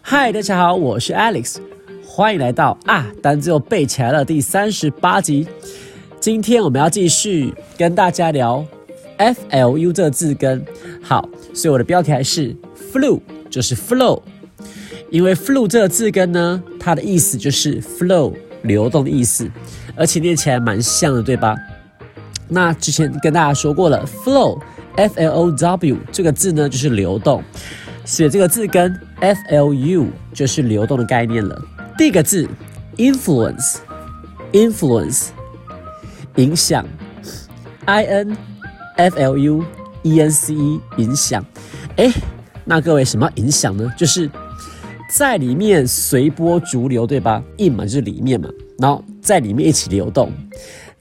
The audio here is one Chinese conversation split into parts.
嗨，大家好，我是 Alex，欢迎来到啊单字又背起来了第三十八集。今天我们要继续跟大家聊 F L U 这个字根。好，所以我的标题还是 flu，就是 flow。因为 flu 这个字根呢，它的意思就是 flow 流动的意思，而且念起来蛮像的，对吧？那之前跟大家说过了，flow F L O W 这个字呢就是流动，写这个字跟 F L U 就是流动的概念了。第一个字 influence，influence 影响，I N F L U E N C E 影响。哎，那各位什么影响呢？就是在里面随波逐流，对吧？in 嘛就是里面嘛，然后在里面一起流动，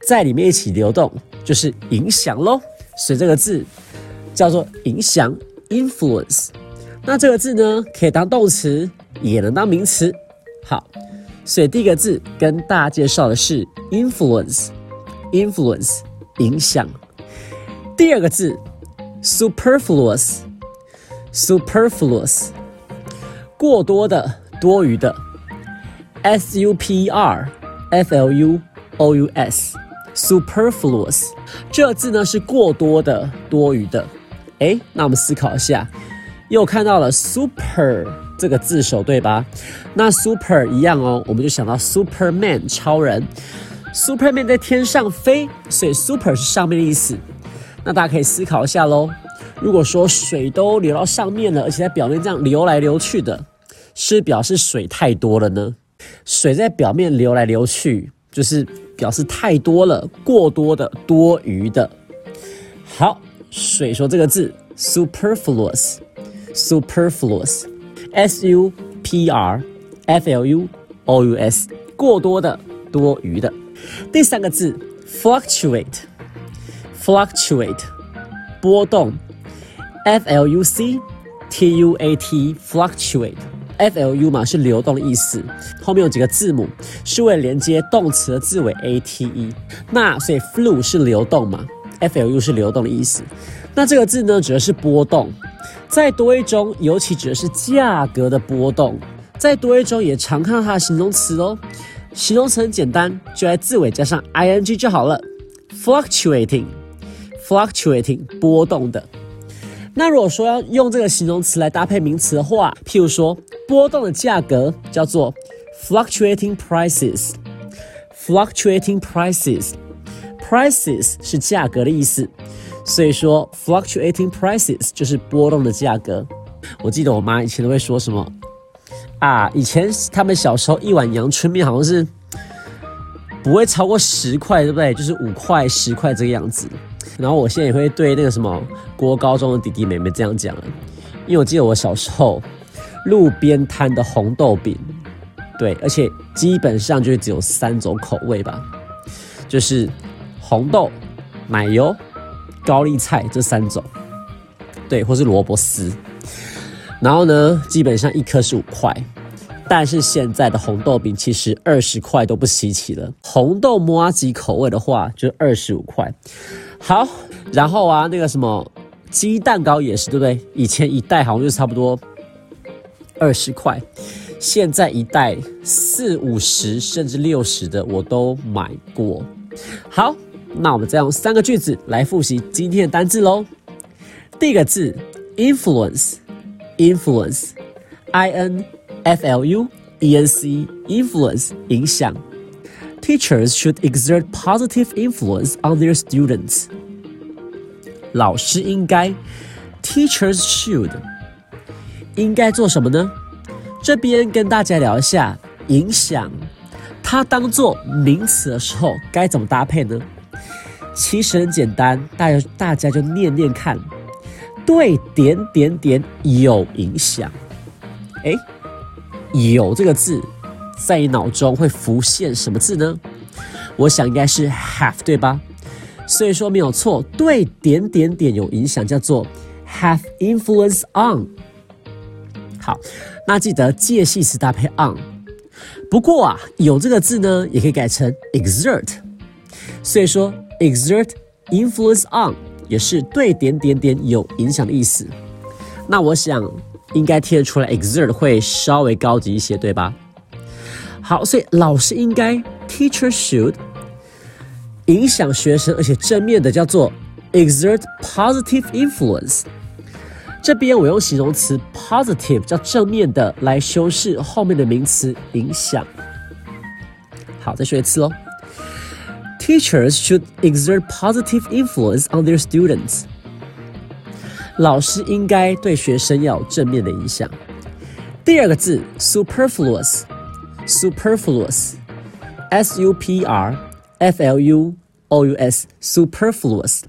在里面一起流动就是影响喽。所以这个字叫做影响 influence。那这个字呢，可以当动词，也能当名词。好，所以第一个字跟大家介绍的是 influence，influence 影响。第二个字 superfluous，superfluous 过多的、多余的，s u p r f l u o u s，superfluous 这字呢是过多的、多余的。哎，那我们思考一下，又看到了 super 这个字首，对吧？那 super 一样哦，我们就想到 Superman 超人，Superman 在天上飞，所以 super 是上面的意思。那大家可以思考一下喽。如果说水都流到上面了，而且在表面这样流来流去的，是表示水太多了呢？水在表面流来流去，就是表示太多了，过多的、多余的。好，水说这个字 superfluous，superfluous，s u p r f l u o u s，过多的、多余的。第三个字 fluctuate，fluctuate，波动。F L U C T U A T fluctuate F L U 嘛是流动的意思，后面有几个字母是为了连接动词的字尾 A T E，那所以 flu 是流动嘛，F L U 是流动的意思。那这个字呢指的是波动，在多一中尤其指的是价格的波动，在多一中也常看到它的形容词哦。形容词很简单，就在字尾加上 I N G 就好了，fluctuating，fluctuating 波动的。那如果说要用这个形容词来搭配名词的话，譬如说波动的价格叫做 fluctuating prices，fluctuating prices，prices 是价格的意思，所以说 fluctuating prices 就是波动的价格。我记得我妈以前都会说什么啊，以前他们小时候一碗阳春面好像是不会超过十块，对不对？就是五块、十块这个样子。然后我现在也会对那个什么国高中的弟弟妹妹这样讲因为我记得我小时候路边摊的红豆饼，对，而且基本上就只有三种口味吧，就是红豆、奶油、高丽菜这三种，对，或是萝卜丝。然后呢，基本上一颗是五块，但是现在的红豆饼其实二十块都不稀奇了。红豆摩阿吉口味的话，就二十五块。好，然后啊，那个什么鸡蛋糕也是，对不对？以前一袋好像就差不多二十块，现在一袋四五十甚至六十的我都买过。好，那我们再用三个句子来复习今天的单字喽。第一个字 influence，influence，i n f l u e n c，influence 影响。Teachers should exert positive influence on their students. 老师应该，teachers should 应该做什么呢？这边跟大家聊一下影响，它当做名词的时候该怎么搭配呢？其实很简单，大家大家就念念看，对点点点有影响。哎，有这个字。在你脑中会浮现什么字呢？我想应该是 have，对吧？所以说没有错，对点点点有影响，叫做 have influence on。好，那记得介系词搭配 on，不过啊，有这个字呢，也可以改成 exert。所以说，exert influence on 也是对点点点有影响的意思。那我想应该听得出来，exert 会稍微高级一些，对吧？好，所以老师应该 teacher should 影响学生，而且正面的叫做 exert positive influence。这边我用形容词 positive 叫正面的来修饰后面的名词影响。好，再说一次喽。Teachers should exert positive influence on their students. 老师应该对学生要有正面的影响。第二个字 superfluous，superfluous，s u p r f l u o u s，superfluous，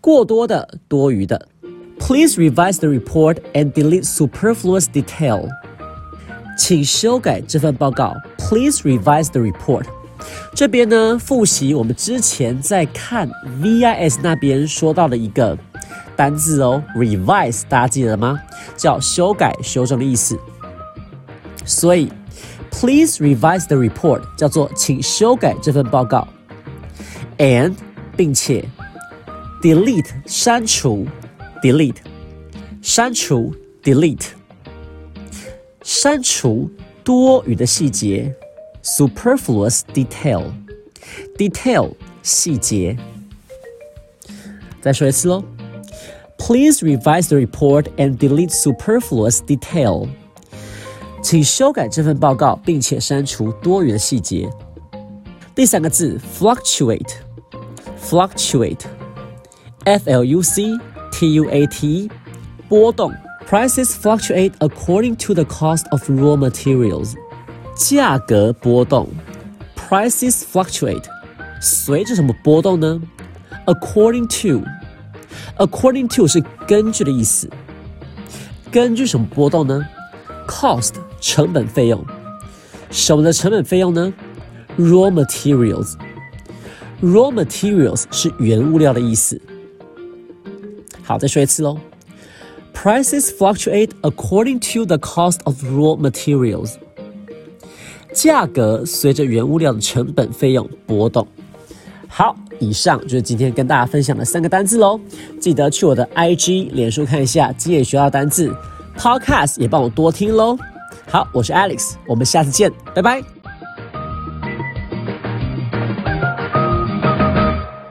过多的、多余的。Please revise the report and delete superfluous detail. 请修改这份报告。Please revise the report. 这边呢，复习我们之前在看 VIS 那边说到的一个 单字哦，revise，大家记得吗？叫修改、修正的意思。所以，please revise the report 叫做请修改这份报告，and 并且 delete 删除，delete 删除，delete 删除多余的细节。superfluous detail detail 细节。再说一次喽。Please revise the report and delete superfluous detail。请修改这份报告，并且删除多余的细节。第三个字 fluctuate，fluctuate，f l u c t u a t e，波动。Prices fluctuate according to the cost of raw materials. 价格波动，prices fluctuate，随着什么波动呢？According According to 是根据的意思。根据什么波动呢？Cost 成本费用，什么的成本费用呢？Raw materials，raw materials 是原物料的意思。好，再说一次喽。Prices fluctuate according to the cost of raw materials. 价格随着原物料的成本费用波动。好，以上就是今天跟大家分享的三个单字喽。记得去我的 IG、脸书看一下今天学到单字，Podcast 也帮我多听喽。好，我是 Alex，我们下次见，拜拜。